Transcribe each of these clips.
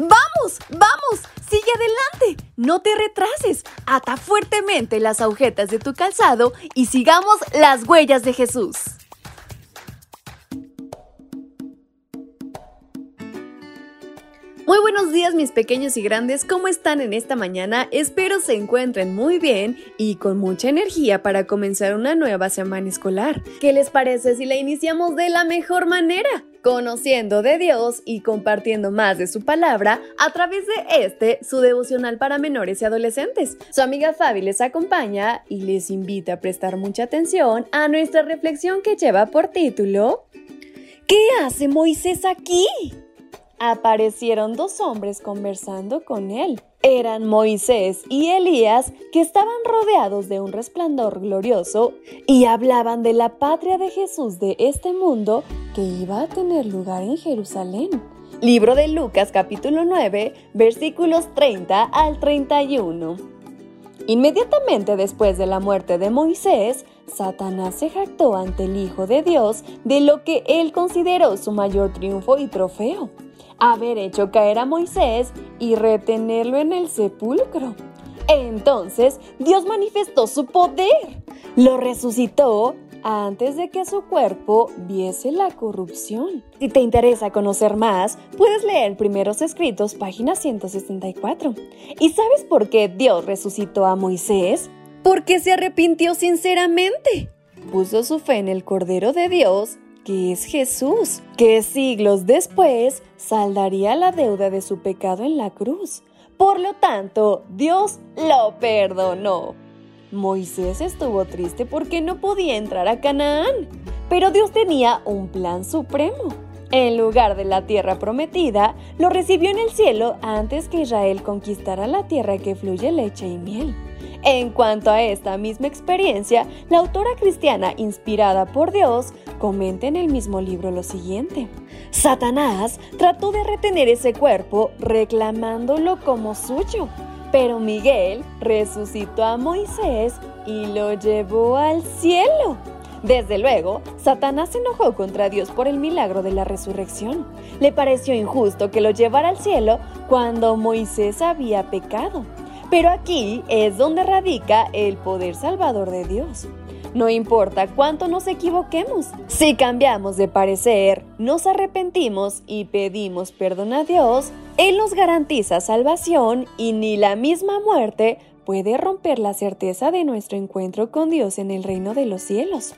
¡Vamos! ¡Vamos! ¡Sigue adelante! No te retrases. Ata fuertemente las agujetas de tu calzado y sigamos las huellas de Jesús. Muy buenos días mis pequeños y grandes, ¿cómo están en esta mañana? Espero se encuentren muy bien y con mucha energía para comenzar una nueva semana escolar. ¿Qué les parece si la iniciamos de la mejor manera? Conociendo de Dios y compartiendo más de su palabra a través de este, su devocional para menores y adolescentes. Su amiga Fabi les acompaña y les invita a prestar mucha atención a nuestra reflexión que lleva por título ¿Qué hace Moisés aquí? aparecieron dos hombres conversando con él. Eran Moisés y Elías que estaban rodeados de un resplandor glorioso y hablaban de la patria de Jesús de este mundo que iba a tener lugar en Jerusalén. Libro de Lucas capítulo 9 versículos 30 al 31. Inmediatamente después de la muerte de Moisés, Satanás se jactó ante el Hijo de Dios de lo que él consideró su mayor triunfo y trofeo haber hecho caer a Moisés y retenerlo en el sepulcro. Entonces Dios manifestó su poder, lo resucitó antes de que su cuerpo viese la corrupción. Si te interesa conocer más, puedes leer Primeros Escritos, página 164. ¿Y sabes por qué Dios resucitó a Moisés? Porque se arrepintió sinceramente. Puso su fe en el Cordero de Dios que es Jesús, que siglos después saldaría la deuda de su pecado en la cruz. Por lo tanto, Dios lo perdonó. Moisés estuvo triste porque no podía entrar a Canaán, pero Dios tenía un plan supremo. En lugar de la tierra prometida, lo recibió en el cielo antes que Israel conquistara la tierra que fluye leche y miel. En cuanto a esta misma experiencia, la autora cristiana inspirada por Dios comenta en el mismo libro lo siguiente. Satanás trató de retener ese cuerpo reclamándolo como suyo, pero Miguel resucitó a Moisés y lo llevó al cielo. Desde luego, Satanás se enojó contra Dios por el milagro de la resurrección. Le pareció injusto que lo llevara al cielo cuando Moisés había pecado. Pero aquí es donde radica el poder salvador de Dios. No importa cuánto nos equivoquemos, si cambiamos de parecer, nos arrepentimos y pedimos perdón a Dios, Él nos garantiza salvación y ni la misma muerte puede romper la certeza de nuestro encuentro con Dios en el reino de los cielos.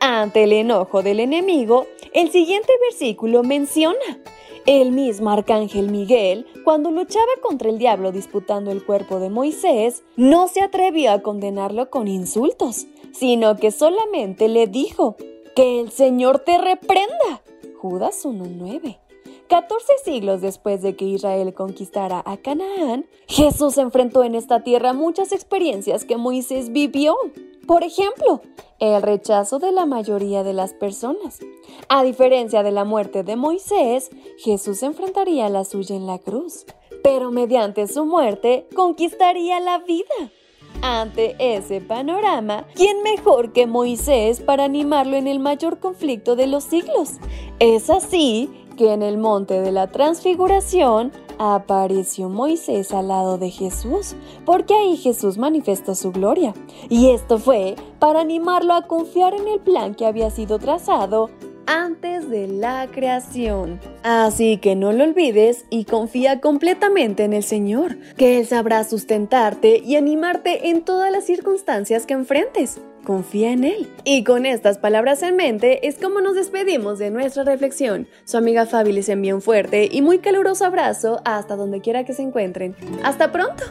Ante el enojo del enemigo, el siguiente versículo menciona, el mismo arcángel Miguel, cuando luchaba contra el diablo disputando el cuerpo de Moisés, no se atrevió a condenarlo con insultos, sino que solamente le dijo, que el Señor te reprenda. Judas 1.9. 14 siglos después de que Israel conquistara a Canaán, Jesús enfrentó en esta tierra muchas experiencias que Moisés vivió. Por ejemplo, el rechazo de la mayoría de las personas. A diferencia de la muerte de Moisés, Jesús enfrentaría la suya en la cruz, pero mediante su muerte conquistaría la vida. Ante ese panorama, ¿quién mejor que Moisés para animarlo en el mayor conflicto de los siglos? Es así que en el monte de la transfiguración apareció Moisés al lado de Jesús, porque ahí Jesús manifestó su gloria. Y esto fue para animarlo a confiar en el plan que había sido trazado antes de la creación. Así que no lo olvides y confía completamente en el Señor, que Él sabrá sustentarte y animarte en todas las circunstancias que enfrentes. Confía en Él. Y con estas palabras en mente es como nos despedimos de nuestra reflexión. Su amiga Fabi les envía un fuerte y muy caluroso abrazo hasta donde quiera que se encuentren. ¡Hasta pronto!